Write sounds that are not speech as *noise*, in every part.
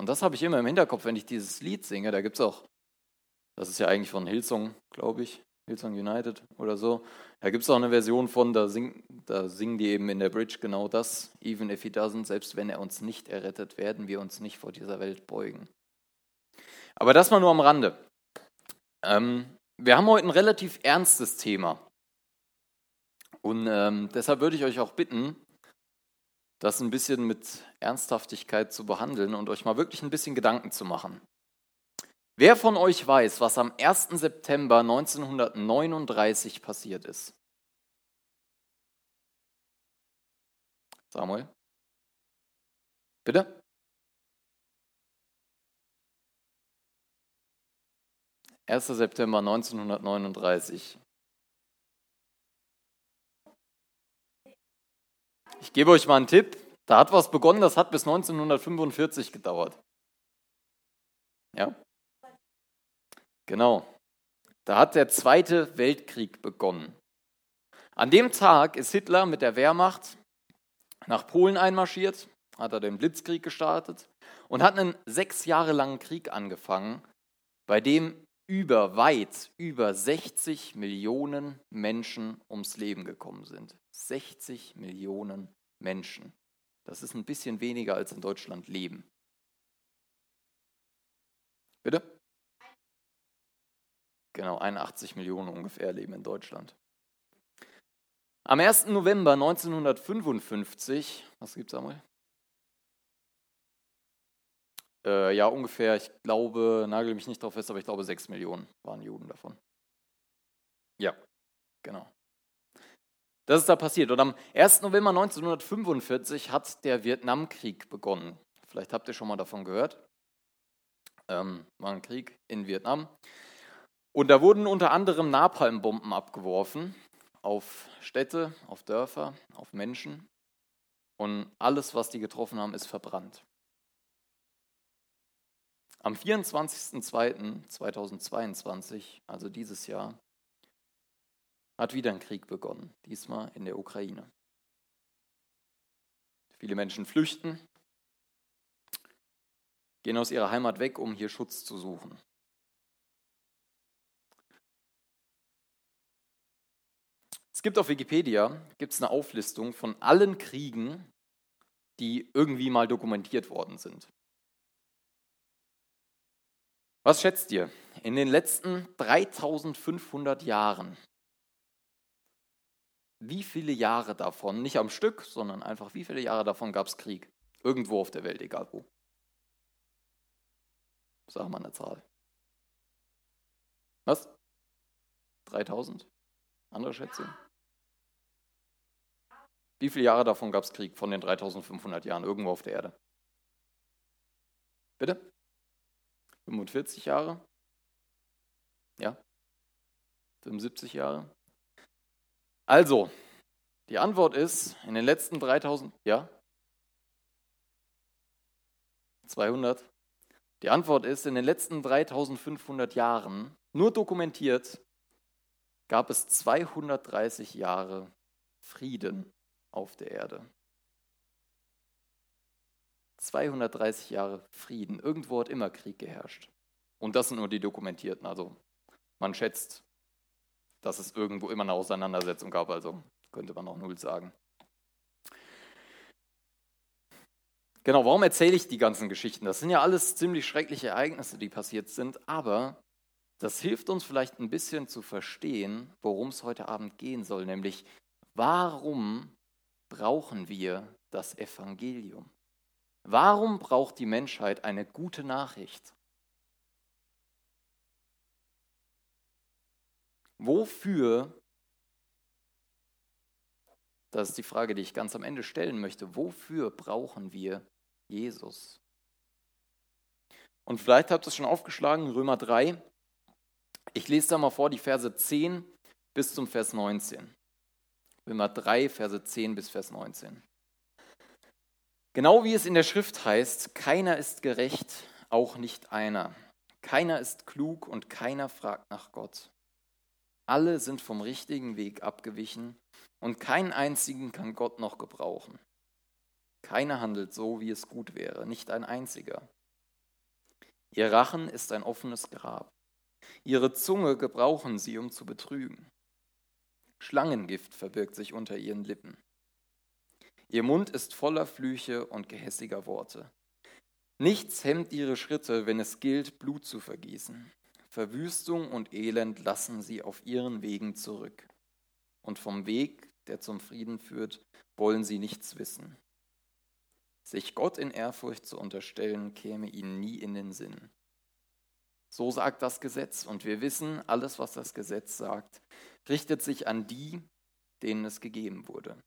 Und das habe ich immer im Hinterkopf, wenn ich dieses Lied singe. Da gibt es auch, das ist ja eigentlich von Hillsong, glaube ich, Hillsong United oder so. Da gibt es auch eine Version von, da, sing, da singen die eben in der Bridge genau das. Even if he doesn't, selbst wenn er uns nicht errettet, werden wir uns nicht vor dieser Welt beugen. Aber das mal nur am Rande. Ähm, wir haben heute ein relativ ernstes Thema. Und ähm, deshalb würde ich euch auch bitten, das ein bisschen mit Ernsthaftigkeit zu behandeln und euch mal wirklich ein bisschen Gedanken zu machen. Wer von euch weiß, was am 1. September 1939 passiert ist? Samuel? Bitte? 1. September 1939. Ich gebe euch mal einen Tipp. Da hat was begonnen, das hat bis 1945 gedauert. Ja? Genau. Da hat der Zweite Weltkrieg begonnen. An dem Tag ist Hitler mit der Wehrmacht nach Polen einmarschiert, hat er den Blitzkrieg gestartet und hat einen sechs Jahre langen Krieg angefangen, bei dem über weit über 60 Millionen Menschen ums Leben gekommen sind. 60 Millionen Menschen. Das ist ein bisschen weniger als in Deutschland leben. Bitte? Genau, 81 Millionen ungefähr leben in Deutschland. Am 1. November 1955, was gibt es Samuel? Äh, ja, ungefähr, ich glaube, nagel mich nicht drauf fest, aber ich glaube, 6 Millionen waren Juden davon. Ja, genau. Das ist da passiert. Und am 1. November 1945 hat der Vietnamkrieg begonnen. Vielleicht habt ihr schon mal davon gehört. Ähm, war ein Krieg in Vietnam. Und da wurden unter anderem Napalmbomben abgeworfen auf Städte, auf Dörfer, auf Menschen. Und alles, was die getroffen haben, ist verbrannt. Am 24.02.2022, also dieses Jahr, hat wieder ein Krieg begonnen, diesmal in der Ukraine. Viele Menschen flüchten, gehen aus ihrer Heimat weg, um hier Schutz zu suchen. Es gibt auf Wikipedia gibt's eine Auflistung von allen Kriegen, die irgendwie mal dokumentiert worden sind. Was schätzt ihr? In den letzten 3500 Jahren, wie viele Jahre davon, nicht am Stück, sondern einfach wie viele Jahre davon gab es Krieg? Irgendwo auf der Welt, egal wo. Sag mal eine Zahl. Was? 3000? Andere Schätzung? Wie viele Jahre davon gab es Krieg von den 3500 Jahren irgendwo auf der Erde? Bitte? 45 Jahre? Ja? 75 Jahre? Also, die Antwort ist, in den letzten 3000, ja? 200? Die Antwort ist, in den letzten 3500 Jahren, nur dokumentiert, gab es 230 Jahre Frieden auf der Erde. 230 Jahre Frieden. Irgendwo hat immer Krieg geherrscht. Und das sind nur die dokumentierten. Also man schätzt, dass es irgendwo immer eine Auseinandersetzung gab. Also könnte man auch null sagen. Genau, warum erzähle ich die ganzen Geschichten? Das sind ja alles ziemlich schreckliche Ereignisse, die passiert sind, aber das hilft uns vielleicht ein bisschen zu verstehen, worum es heute Abend gehen soll, nämlich warum brauchen wir das Evangelium? Warum braucht die Menschheit eine gute Nachricht? Wofür, das ist die Frage, die ich ganz am Ende stellen möchte, wofür brauchen wir Jesus? Und vielleicht habt ihr es schon aufgeschlagen, Römer 3. Ich lese da mal vor die Verse 10 bis zum Vers 19. Römer 3, Verse 10 bis Vers 19. Genau wie es in der Schrift heißt, keiner ist gerecht, auch nicht einer. Keiner ist klug und keiner fragt nach Gott. Alle sind vom richtigen Weg abgewichen und keinen einzigen kann Gott noch gebrauchen. Keiner handelt so, wie es gut wäre, nicht ein einziger. Ihr Rachen ist ein offenes Grab. Ihre Zunge gebrauchen sie, um zu betrügen. Schlangengift verbirgt sich unter ihren Lippen. Ihr Mund ist voller Flüche und gehässiger Worte. Nichts hemmt ihre Schritte, wenn es gilt, Blut zu vergießen. Verwüstung und Elend lassen sie auf ihren Wegen zurück. Und vom Weg, der zum Frieden führt, wollen sie nichts wissen. Sich Gott in Ehrfurcht zu unterstellen, käme ihnen nie in den Sinn. So sagt das Gesetz, und wir wissen, alles, was das Gesetz sagt, richtet sich an die, denen es gegeben wurde.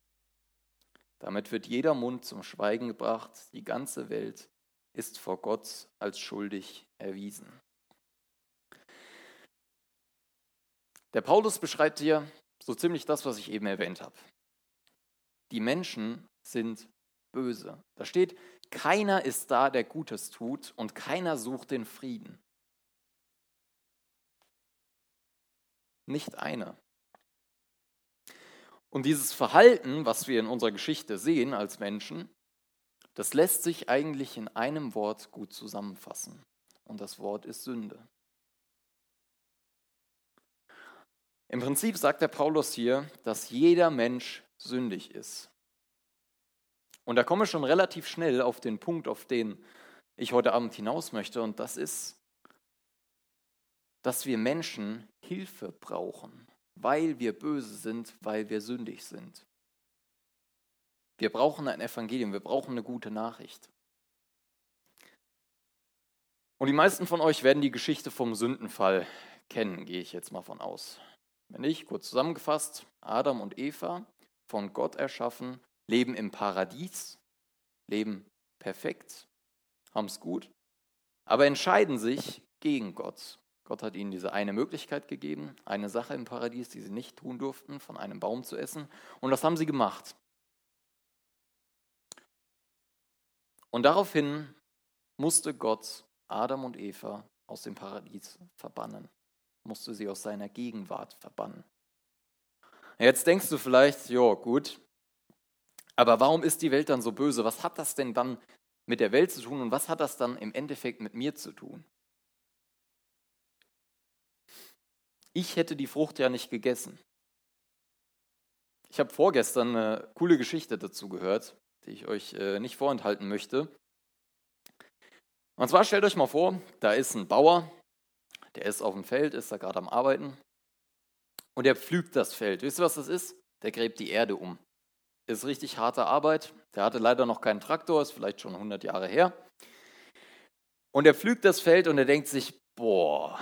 Damit wird jeder Mund zum Schweigen gebracht, die ganze Welt ist vor Gott als schuldig erwiesen. Der Paulus beschreibt hier so ziemlich das, was ich eben erwähnt habe. Die Menschen sind böse. Da steht, keiner ist da, der Gutes tut und keiner sucht den Frieden. Nicht einer. Und dieses Verhalten, was wir in unserer Geschichte sehen als Menschen, das lässt sich eigentlich in einem Wort gut zusammenfassen. Und das Wort ist Sünde. Im Prinzip sagt der Paulus hier, dass jeder Mensch sündig ist. Und da komme ich schon relativ schnell auf den Punkt, auf den ich heute Abend hinaus möchte. Und das ist, dass wir Menschen Hilfe brauchen weil wir böse sind, weil wir sündig sind. Wir brauchen ein Evangelium, wir brauchen eine gute Nachricht. Und die meisten von euch werden die Geschichte vom Sündenfall kennen, gehe ich jetzt mal von aus. Wenn nicht, kurz zusammengefasst, Adam und Eva, von Gott erschaffen, leben im Paradies, leben perfekt, haben es gut, aber entscheiden sich gegen Gott Gott hat ihnen diese eine Möglichkeit gegeben, eine Sache im Paradies, die sie nicht tun durften, von einem Baum zu essen. Und das haben sie gemacht. Und daraufhin musste Gott Adam und Eva aus dem Paradies verbannen, musste sie aus seiner Gegenwart verbannen. Jetzt denkst du vielleicht, ja gut, aber warum ist die Welt dann so böse? Was hat das denn dann mit der Welt zu tun und was hat das dann im Endeffekt mit mir zu tun? ich hätte die Frucht ja nicht gegessen. Ich habe vorgestern eine coole Geschichte dazu gehört, die ich euch äh, nicht vorenthalten möchte. Und zwar stellt euch mal vor, da ist ein Bauer, der ist auf dem Feld, ist da gerade am Arbeiten und der pflügt das Feld. Wisst ihr, was das ist? Der gräbt die Erde um. Ist richtig harte Arbeit. Der hatte leider noch keinen Traktor, ist vielleicht schon 100 Jahre her. Und er pflügt das Feld und er denkt sich, boah,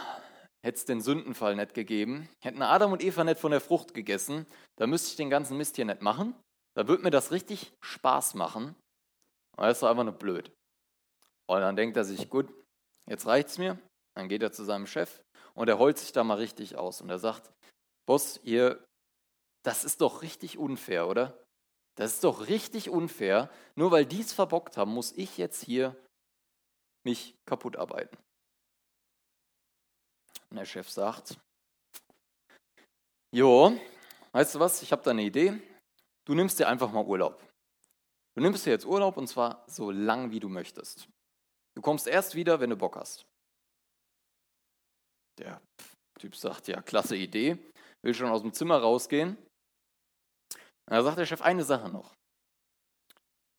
hätte es den Sündenfall nicht gegeben, hätten Adam und Eva nicht von der Frucht gegessen, dann müsste ich den ganzen Mist hier nicht machen. Da würde mir das richtig Spaß machen. Aber das ist doch einfach nur blöd. Und dann denkt er sich, gut, jetzt reicht's mir. Dann geht er zu seinem Chef und er heult sich da mal richtig aus. Und er sagt, Boss, ihr, das ist doch richtig unfair, oder? Das ist doch richtig unfair. Nur weil die es verbockt haben, muss ich jetzt hier mich kaputt arbeiten. Und der Chef sagt, Jo, weißt du was, ich habe da eine Idee. Du nimmst dir einfach mal Urlaub. Du nimmst dir jetzt Urlaub und zwar so lang, wie du möchtest. Du kommst erst wieder, wenn du Bock hast. Der Typ sagt, ja, klasse Idee, will schon aus dem Zimmer rausgehen. Und da sagt der Chef eine Sache noch.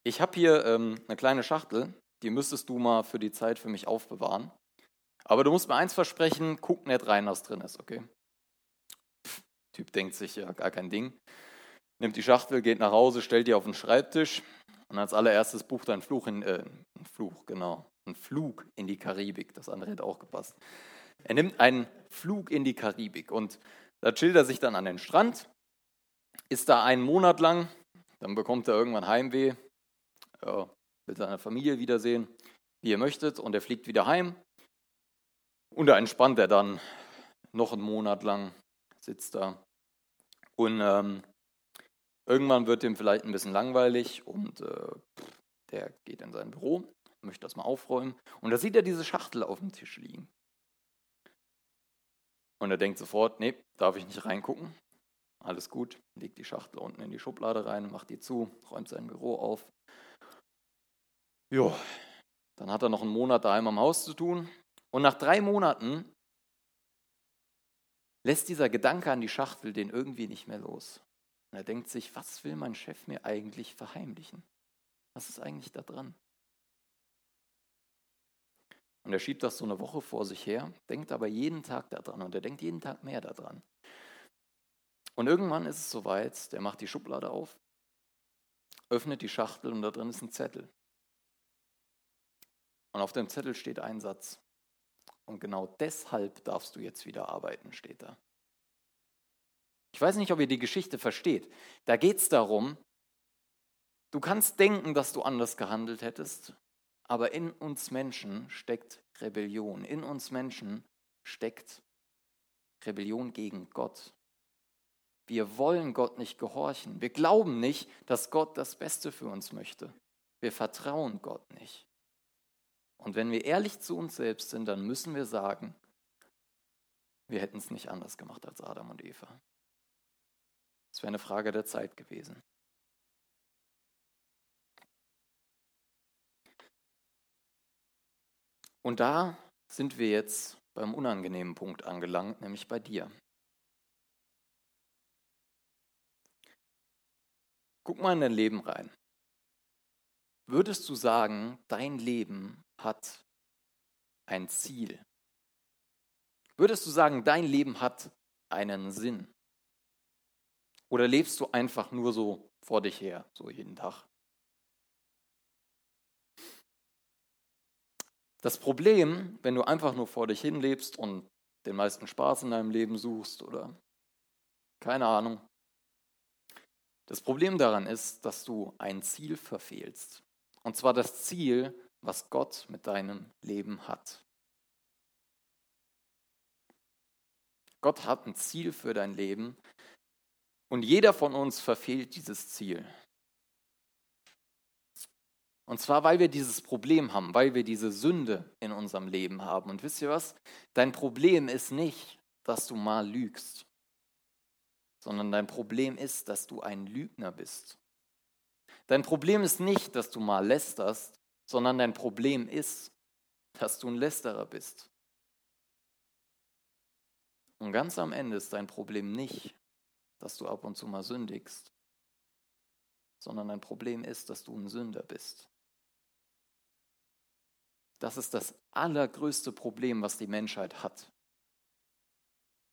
Ich habe hier ähm, eine kleine Schachtel, die müsstest du mal für die Zeit für mich aufbewahren. Aber du musst mir eins versprechen, guck nicht rein, was drin ist, okay? Pff, typ denkt sich, ja, gar kein Ding. Nimmt die Schachtel, geht nach Hause, stellt die auf den Schreibtisch und als allererstes bucht er einen Fluch in, äh, einen Fluch, genau, einen Flug in die Karibik. Das andere hätte auch gepasst. Er nimmt einen Flug in die Karibik und da chillt er sich dann an den Strand, ist da einen Monat lang, dann bekommt er irgendwann Heimweh, will seine Familie wiedersehen, wie ihr möchtet, und er fliegt wieder heim und da entspannt er dann noch einen Monat lang, sitzt da. Und ähm, irgendwann wird ihm vielleicht ein bisschen langweilig und äh, der geht in sein Büro, möchte das mal aufräumen. Und da sieht er diese Schachtel auf dem Tisch liegen. Und er denkt sofort, nee, darf ich nicht reingucken. Alles gut, legt die Schachtel unten in die Schublade rein, macht die zu, räumt sein Büro auf. Jo, dann hat er noch einen Monat daheim am Haus zu tun, Und nach drei Monaten lässt dieser Gedanke an die Schachtel den irgendwie nicht mehr los. Und er denkt sich, was will mein Chef mir eigentlich verheimlichen? Was ist eigentlich da dran? Und er schiebt das so eine Woche vor sich her, denkt aber jeden Tag daran und er denkt jeden Tag mehr daran. Und irgendwann ist es soweit, der macht die Schublade auf, öffnet die Schachtel und da drin ist ein Zettel. Und auf dem Zettel steht ein Satz. Und genau deshalb darfst du jetzt wieder arbeiten, steht da. Ich weiß nicht, ob ihr die Geschichte versteht. Da geht es darum, du kannst denken, dass du anders gehandelt hättest, aber in uns Menschen steckt Rebellion. In uns Menschen steckt Rebellion gegen Gott. Wir wollen Gott nicht gehorchen. Wir glauben nicht, dass Gott das Beste für uns möchte. Wir vertrauen Gott nicht. Und wenn wir ehrlich zu uns selbst sind, dann müssen wir sagen, wir hätten es nicht anders gemacht als Adam und Eva. Es wäre eine Frage der Zeit gewesen. Und da sind wir jetzt beim unangenehmen Punkt angelangt, nämlich bei dir. Guck mal in dein Leben rein. Würdest du sagen, dein Leben hat ein Ziel? Würdest du sagen, dein Leben hat einen Sinn? Oder lebst du einfach nur so vor dich her, so jeden Tag? Das Problem, wenn du einfach nur vor dich hin lebst und den meisten Spaß in deinem Leben suchst oder keine Ahnung, das Problem daran ist, dass du ein Ziel verfehlst. Und zwar das Ziel, was Gott mit deinem Leben hat. Gott hat ein Ziel für dein Leben und jeder von uns verfehlt dieses Ziel. Und zwar, weil wir dieses Problem haben, weil wir diese Sünde in unserem Leben haben. Und wisst ihr was? Dein Problem ist nicht, dass du mal lügst, sondern dein Problem ist, dass du ein Lügner bist. Dein Problem ist nicht, dass du mal lästerst, sondern dein Problem ist, dass du ein Lästerer bist. Und ganz am Ende ist dein Problem nicht, dass du ab und zu mal sündigst, sondern dein Problem ist, dass du ein Sünder bist. Das ist das allergrößte Problem, was die Menschheit hat.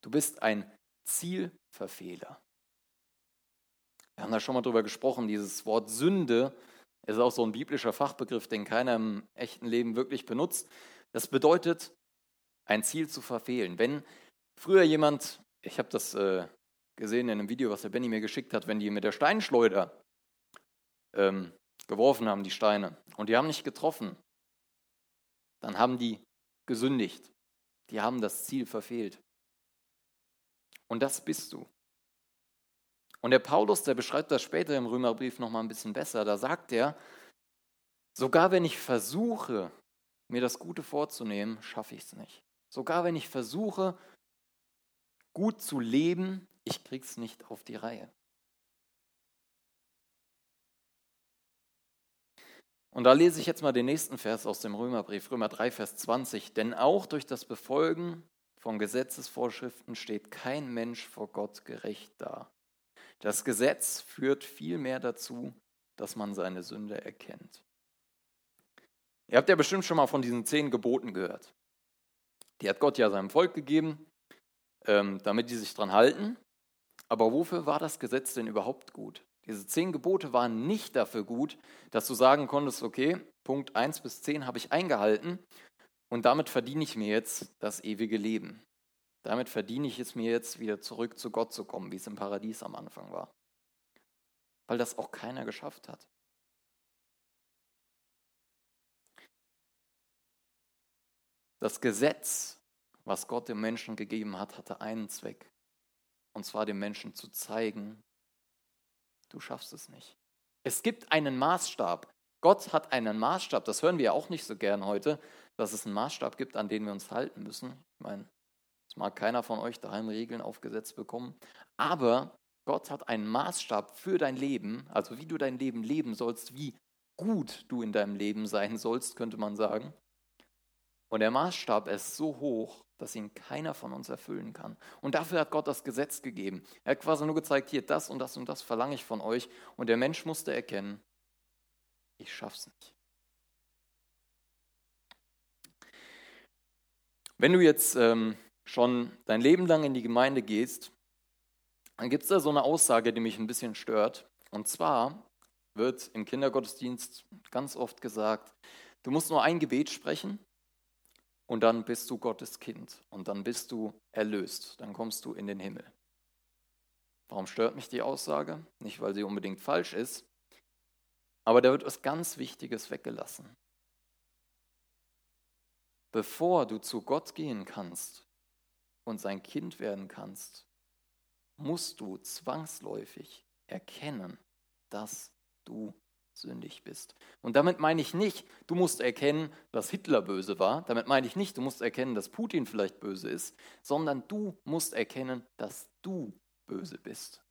Du bist ein Zielverfehler. Wir haben da schon mal drüber gesprochen, dieses Wort Sünde ist auch so ein biblischer Fachbegriff, den keiner im echten Leben wirklich benutzt. Das bedeutet, ein Ziel zu verfehlen. Wenn früher jemand, ich habe das äh, gesehen in einem Video, was der Benny mir geschickt hat, wenn die mit der Steinschleuder ähm, geworfen haben, die Steine, und die haben nicht getroffen, dann haben die gesündigt. Die haben das Ziel verfehlt. Und das bist du. Und der Paulus, der beschreibt das später im Römerbrief nochmal ein bisschen besser. Da sagt er, sogar wenn ich versuche, mir das Gute vorzunehmen, schaffe ich es nicht. Sogar wenn ich versuche, gut zu leben, ich krieg's nicht auf die Reihe. Und da lese ich jetzt mal den nächsten Vers aus dem Römerbrief, Römer 3, Vers 20. Denn auch durch das Befolgen von Gesetzesvorschriften steht kein Mensch vor Gott gerecht da. Das Gesetz führt vielmehr dazu, dass man seine Sünde erkennt. Ihr habt ja bestimmt schon mal von diesen zehn Geboten gehört. Die hat Gott ja seinem Volk gegeben, ähm, damit die sich dran halten. Aber wofür war das Gesetz denn überhaupt gut? Diese zehn Gebote waren nicht dafür gut, dass du sagen konntest, okay, Punkt 1 bis 10 habe ich eingehalten und damit verdiene ich mir jetzt das ewige Leben. Damit verdiene ich es mir jetzt, wieder zurück zu Gott zu kommen, wie es im Paradies am Anfang war. Weil das auch keiner geschafft hat. Das Gesetz, was Gott dem Menschen gegeben hat, hatte einen Zweck. Und zwar dem Menschen zu zeigen, du schaffst es nicht. Es gibt einen Maßstab. Gott hat einen Maßstab. Das hören wir auch nicht so gern heute, dass es einen Maßstab gibt, an den wir uns halten müssen. Ich meine, es mag keiner von euch daheim Regeln aufgesetzt bekommen. Aber Gott hat einen Maßstab für dein Leben, also wie du dein Leben leben sollst, wie gut du in deinem Leben sein sollst, könnte man sagen. Und der Maßstab ist so hoch, dass ihn keiner von uns erfüllen kann. Und dafür hat Gott das Gesetz gegeben. Er hat quasi nur gezeigt, hier das und das und das verlange ich von euch. Und der Mensch musste erkennen, ich schaff's nicht. Wenn du jetzt ähm, schon dein Leben lang in die Gemeinde gehst, dann gibt es da so eine Aussage, die mich ein bisschen stört. Und zwar wird im Kindergottesdienst ganz oft gesagt, du musst nur ein Gebet sprechen und dann bist du Gottes Kind und dann bist du erlöst, dann kommst du in den Himmel. Warum stört mich die Aussage? Nicht, weil sie unbedingt falsch ist, aber da wird was ganz Wichtiges weggelassen. Bevor du zu Gott gehen kannst und sein Kind werden kannst, musst du zwangsläufig erkennen, dass du sündig bist. Und damit meine ich nicht, du musst erkennen, dass Hitler böse war. Damit meine ich nicht, du musst erkennen, dass Putin vielleicht böse ist, sondern du musst erkennen, dass du böse bist.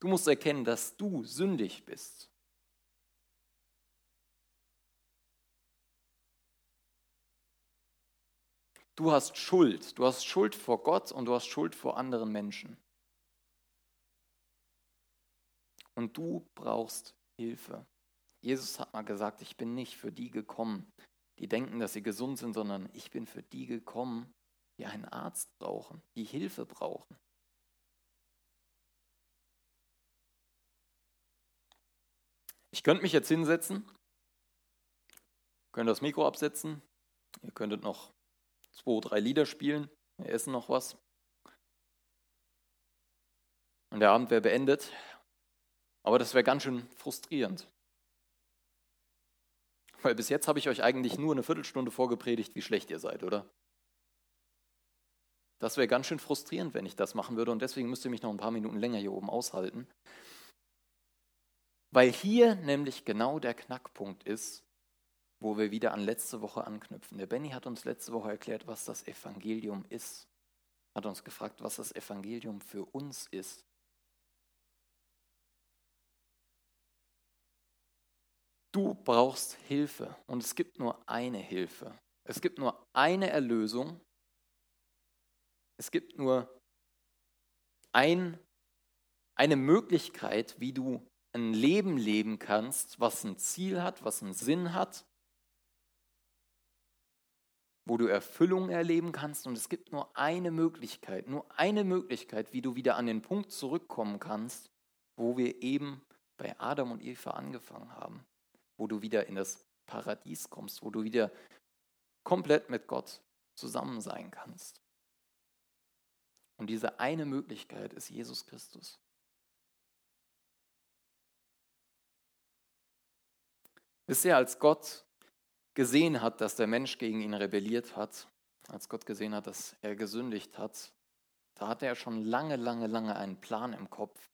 Du musst erkennen, dass du sündig bist. Du hast Schuld. Du hast Schuld vor Gott und du hast Schuld vor anderen Menschen. Und du brauchst Hilfe. Jesus hat mal gesagt, ich bin nicht für die gekommen, die denken, dass sie gesund sind, sondern ich bin für die gekommen, die einen Arzt brauchen, die Hilfe brauchen. Ich könnte mich jetzt hinsetzen, könnte das Mikro absetzen, ihr könntet noch zwei, drei Lieder spielen, wir essen noch was. Und der Abend wäre beendet. Aber das wäre ganz schön frustrierend. Weil bis jetzt habe ich euch eigentlich nur eine Viertelstunde vorgepredigt, wie schlecht ihr seid, oder? Das wäre ganz schön frustrierend, wenn ich das machen würde. Und deswegen müsst ihr mich noch ein paar Minuten länger hier oben aushalten. Weil hier nämlich genau der Knackpunkt ist, wo wir wieder an letzte Woche anknüpfen. Der Benny hat uns letzte Woche erklärt, was das Evangelium ist. Hat uns gefragt, was das Evangelium für uns ist. Du brauchst Hilfe und es gibt nur eine Hilfe. Es gibt nur eine Erlösung. Es gibt nur ein, eine Möglichkeit, wie du ein Leben leben kannst, was ein Ziel hat, was einen Sinn hat, wo du Erfüllung erleben kannst. Und es gibt nur eine Möglichkeit, nur eine Möglichkeit, wie du wieder an den Punkt zurückkommen kannst, wo wir eben bei Adam und Eva angefangen haben wo du wieder in das Paradies kommst, wo du wieder komplett mit Gott zusammen sein kannst. Und diese eine Möglichkeit ist Jesus Christus. Ihr, als Gott gesehen hat, dass der Mensch gegen ihn rebelliert hat, als Gott gesehen hat, dass er gesündigt hat, da hatte er schon lange, lange, lange einen Plan im Kopf,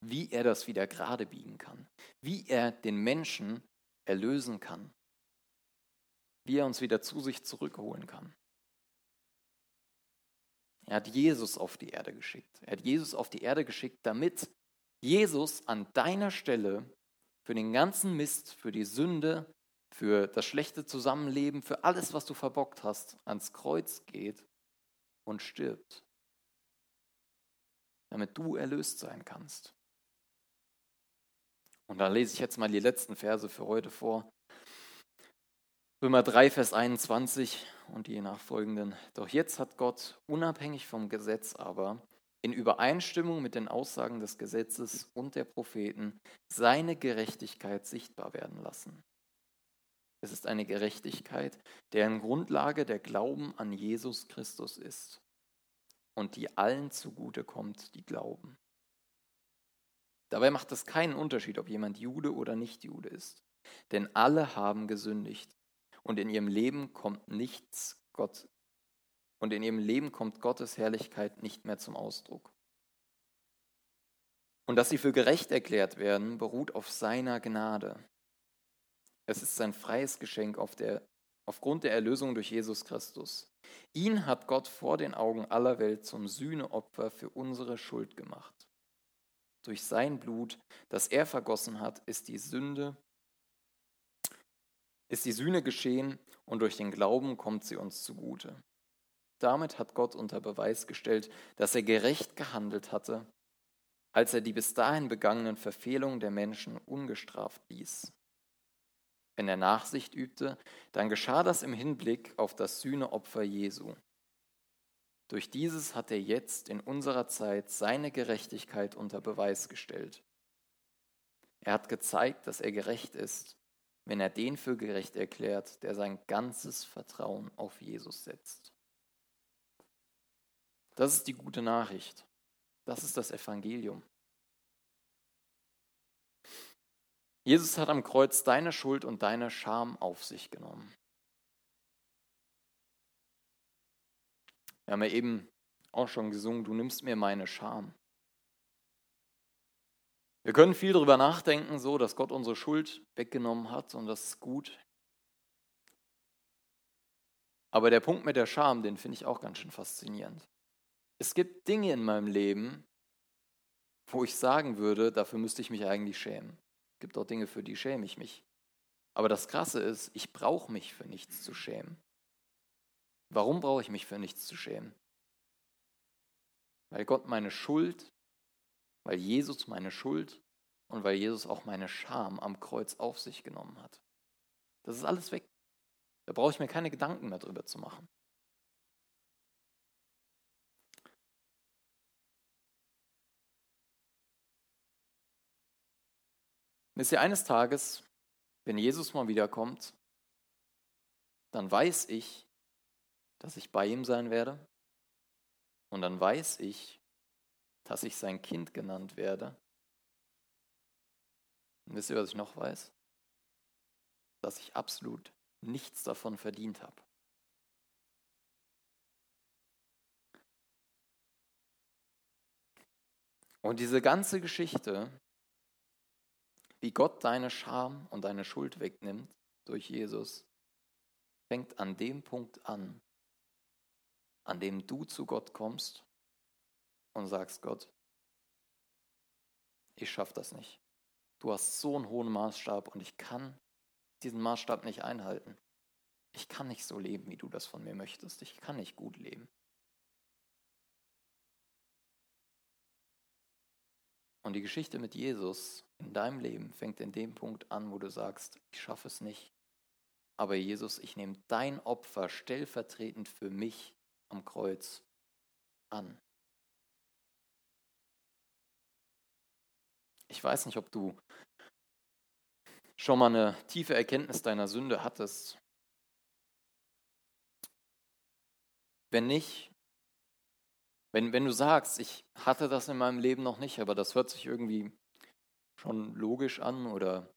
wie er das wieder gerade biegen kann, wie er den Menschen erlösen kann, wie er uns wieder zu sich zurückholen kann. Er hat Jesus auf die Erde geschickt. Er hat Jesus auf die Erde geschickt, damit Jesus an deiner Stelle für den ganzen Mist, für die Sünde, für das schlechte Zusammenleben, für alles, was du verbockt hast, ans Kreuz geht und stirbt, damit du erlöst sein kannst. Und da lese ich jetzt mal die letzten Verse für heute vor. Römer 3, Vers 21 und die nachfolgenden. Doch jetzt hat Gott, unabhängig vom Gesetz aber, in Übereinstimmung mit den Aussagen des Gesetzes und der Propheten, seine Gerechtigkeit sichtbar werden lassen. Es ist eine Gerechtigkeit, deren Grundlage der Glauben an Jesus Christus ist und die allen zugute kommt, die glauben. Dabei macht es keinen Unterschied, ob jemand Jude oder nicht Jude ist. Denn alle haben gesündigt und in ihrem Leben kommt nichts Gott und in ihrem Leben kommt Gottes Herrlichkeit nicht mehr zum Ausdruck. Und dass sie für gerecht erklärt werden, beruht auf seiner Gnade. Es ist sein freies Geschenk auf der, aufgrund der Erlösung durch Jesus Christus. Ihn hat Gott vor den Augen aller Welt zum Sühneopfer für unsere Schuld gemacht. Durch sein Blut, das er vergossen hat, ist die Sünde ist die Sühne geschehen und durch den Glauben kommt sie uns zugute. Damit hat Gott unter Beweis gestellt, dass er gerecht gehandelt hatte, als er die bis dahin begangenen Verfehlungen der Menschen ungestraft ließ. Wenn er Nachsicht übte, dann geschah das im Hinblick auf das Sühneopfer Jesu. Durch dieses hat er jetzt in unserer Zeit seine Gerechtigkeit unter Beweis gestellt. Er hat gezeigt, dass er gerecht ist, wenn er den für gerecht erklärt, der sein ganzes Vertrauen auf Jesus setzt. Das ist die gute Nachricht. Das ist das Evangelium. Jesus hat am Kreuz deine Schuld und deine Scham auf sich genommen. Wir haben ja eben auch schon gesungen, du nimmst mir meine Scham. Wir können viel darüber nachdenken, so dass Gott unsere Schuld weggenommen hat und das ist gut. Aber der Punkt mit der Scham, den finde ich auch ganz schön faszinierend. Es gibt Dinge in meinem Leben, wo ich sagen würde, dafür müsste ich mich eigentlich schämen. Es gibt auch Dinge, für die schäme ich mich. Aber das Krasse ist, ich brauche mich für nichts zu schämen. Warum brauche ich mich für nichts zu schämen? Weil Gott meine Schuld, weil Jesus meine Schuld und weil Jesus auch meine Scham am Kreuz auf sich genommen hat. Das ist alles weg. Da brauche ich mir keine Gedanken mehr drüber zu machen. Wisst ihr, eines Tages, wenn Jesus mal wiederkommt, dann weiß ich, dass ich bei ihm sein werde. Und dann weiß ich, dass ich sein Kind genannt werde. Und wisst ihr, was ich noch weiß? Dass ich absolut nichts davon verdient habe. Und diese ganze Geschichte, wie Gott deine Scham und deine Schuld wegnimmt durch Jesus, fängt an dem Punkt an, an dem du zu Gott kommst und sagst, Gott, ich schaffe das nicht. Du hast so einen hohen Maßstab und ich kann diesen Maßstab nicht einhalten. Ich kann nicht so leben, wie du das von mir möchtest. Ich kann nicht gut leben. Und die Geschichte mit Jesus in deinem Leben fängt in dem Punkt an, wo du sagst, ich schaffe es nicht. Aber Jesus, ich nehme dein Opfer stellvertretend für mich am Kreuz an. Ich weiß nicht, ob du schon mal eine tiefe Erkenntnis deiner Sünde hattest. Wenn nicht, wenn, wenn du sagst, ich hatte das in meinem Leben noch nicht, aber das hört sich irgendwie schon logisch an oder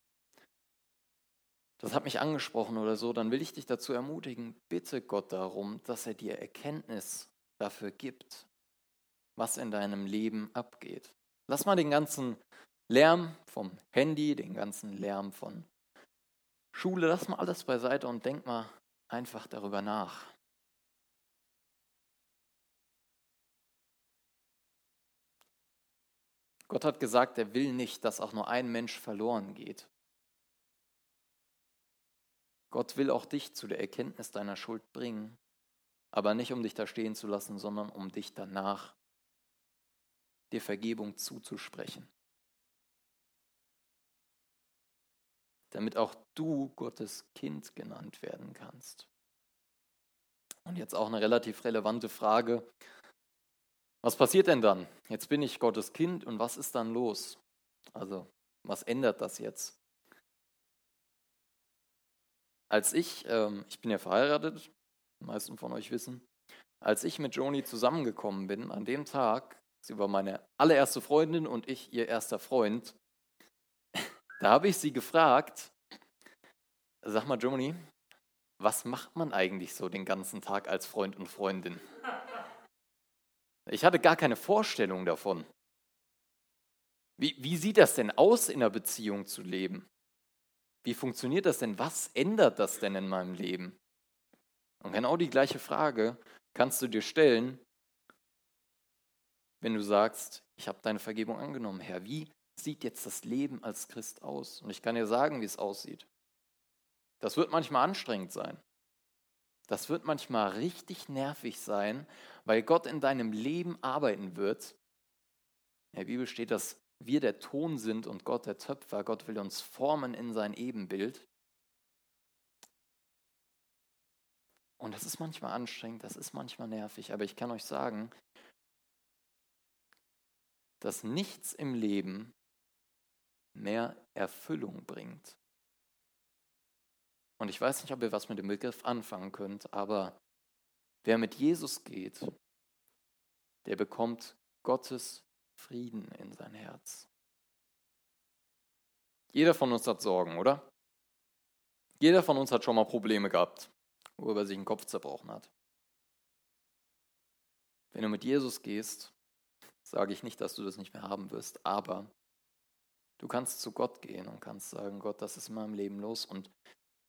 das hat mich angesprochen oder so, dann will ich dich dazu ermutigen, bitte Gott darum, dass er dir Erkenntnis dafür gibt, was in deinem Leben abgeht. Lass mal den ganzen Lärm vom Handy, den ganzen Lärm von Schule, lass mal alles beiseite und denk mal einfach darüber nach. Gott hat gesagt, er will nicht, dass auch nur ein Mensch verloren geht. Gott will auch dich zu der Erkenntnis deiner Schuld bringen, aber nicht um dich da stehen zu lassen, sondern um dich danach dir Vergebung zuzusprechen. Damit auch du Gottes Kind genannt werden kannst. Und jetzt auch eine relativ relevante Frage. Was passiert denn dann? Jetzt bin ich Gottes Kind und was ist dann los? Also, was ändert das jetzt? Als ich, ähm, ich bin ja verheiratet, die meisten von euch wissen, als ich mit Joni zusammengekommen bin, an dem Tag, sie war meine allererste Freundin und ich ihr erster Freund, *laughs* da habe ich sie gefragt, sag mal Joni, was macht man eigentlich so den ganzen Tag als Freund und Freundin? Ich hatte gar keine Vorstellung davon. Wie, wie sieht das denn aus, in einer Beziehung zu leben? Wie funktioniert das denn? Was ändert das denn in meinem Leben? Und genau die gleiche Frage kannst du dir stellen, wenn du sagst, ich habe deine Vergebung angenommen, Herr. Wie sieht jetzt das Leben als Christ aus? Und ich kann dir sagen, wie es aussieht. Das wird manchmal anstrengend sein. Das wird manchmal richtig nervig sein, weil Gott in deinem Leben arbeiten wird. In der Bibel steht, dass wir der Ton sind und Gott der Töpfer. Gott will uns formen in sein Ebenbild. Und das ist manchmal anstrengend, das ist manchmal nervig, aber ich kann euch sagen, dass nichts im Leben mehr Erfüllung bringt. Und ich weiß nicht, ob ihr was mit dem Begriff anfangen könnt, aber wer mit Jesus geht, der bekommt Gottes Frieden in sein Herz. Jeder von uns hat Sorgen, oder? Jeder von uns hat schon mal Probleme gehabt worüber sich den Kopf zerbrochen hat. Wenn du mit Jesus gehst, sage ich nicht, dass du das nicht mehr haben wirst, aber du kannst zu Gott gehen und kannst sagen, Gott, das ist in meinem Leben los und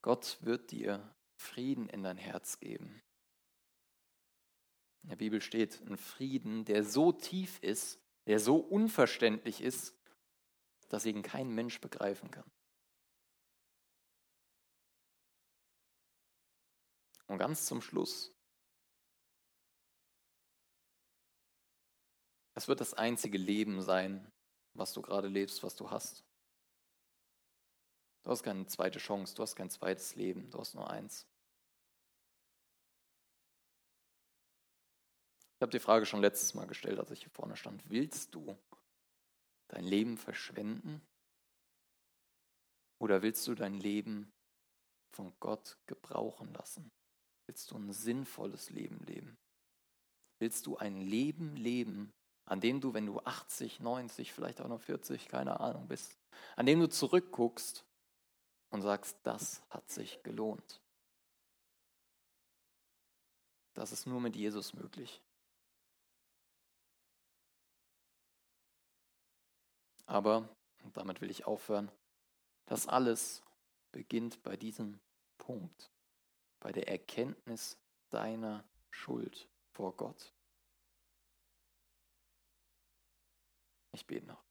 Gott wird dir Frieden in dein Herz geben. In der Bibel steht ein Frieden, der so tief ist, der so unverständlich ist, dass ihn kein Mensch begreifen kann. Und ganz zum Schluss. Es wird das einzige Leben sein, was du gerade lebst, was du hast. Du hast keine zweite Chance, du hast kein zweites Leben, du hast nur eins. Habe die Frage schon letztes Mal gestellt, als ich hier vorne stand. Willst du dein Leben verschwenden? Oder willst du dein Leben von Gott gebrauchen lassen? Willst du ein sinnvolles Leben leben? Willst du ein Leben leben, an dem du, wenn du 80, 90, vielleicht auch noch 40, keine Ahnung bist, an dem du zurückguckst und sagst, das hat sich gelohnt. Das ist nur mit Jesus möglich. Aber, und damit will ich aufhören, das alles beginnt bei diesem Punkt bei der Erkenntnis deiner Schuld vor Gott. Ich bete noch.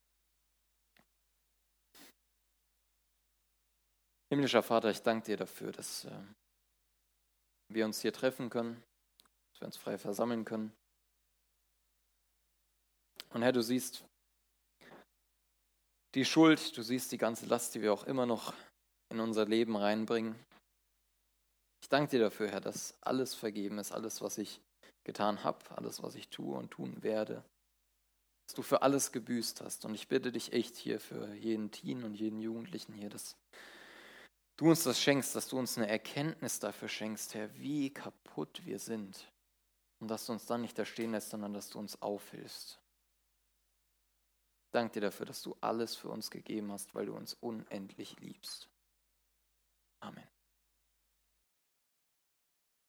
Himmlischer Vater, ich danke dir dafür, dass äh, wir uns hier treffen können, dass wir uns frei versammeln können. Und Herr, du siehst die Schuld, du siehst die ganze Last, die wir auch immer noch in unser Leben reinbringen. Ich danke dir dafür, Herr, dass alles vergeben ist, alles, was ich getan habe, alles, was ich tue und tun werde, dass du für alles gebüßt hast. Und ich bitte dich echt hier für jeden Teen und jeden Jugendlichen hier, dass du uns das schenkst, dass du uns eine Erkenntnis dafür schenkst, Herr, wie kaputt wir sind. Und dass du uns dann nicht da stehen lässt, sondern dass du uns aufhilfst. Dank dir dafür, dass du alles für uns gegeben hast, weil du uns unendlich liebst. Amen.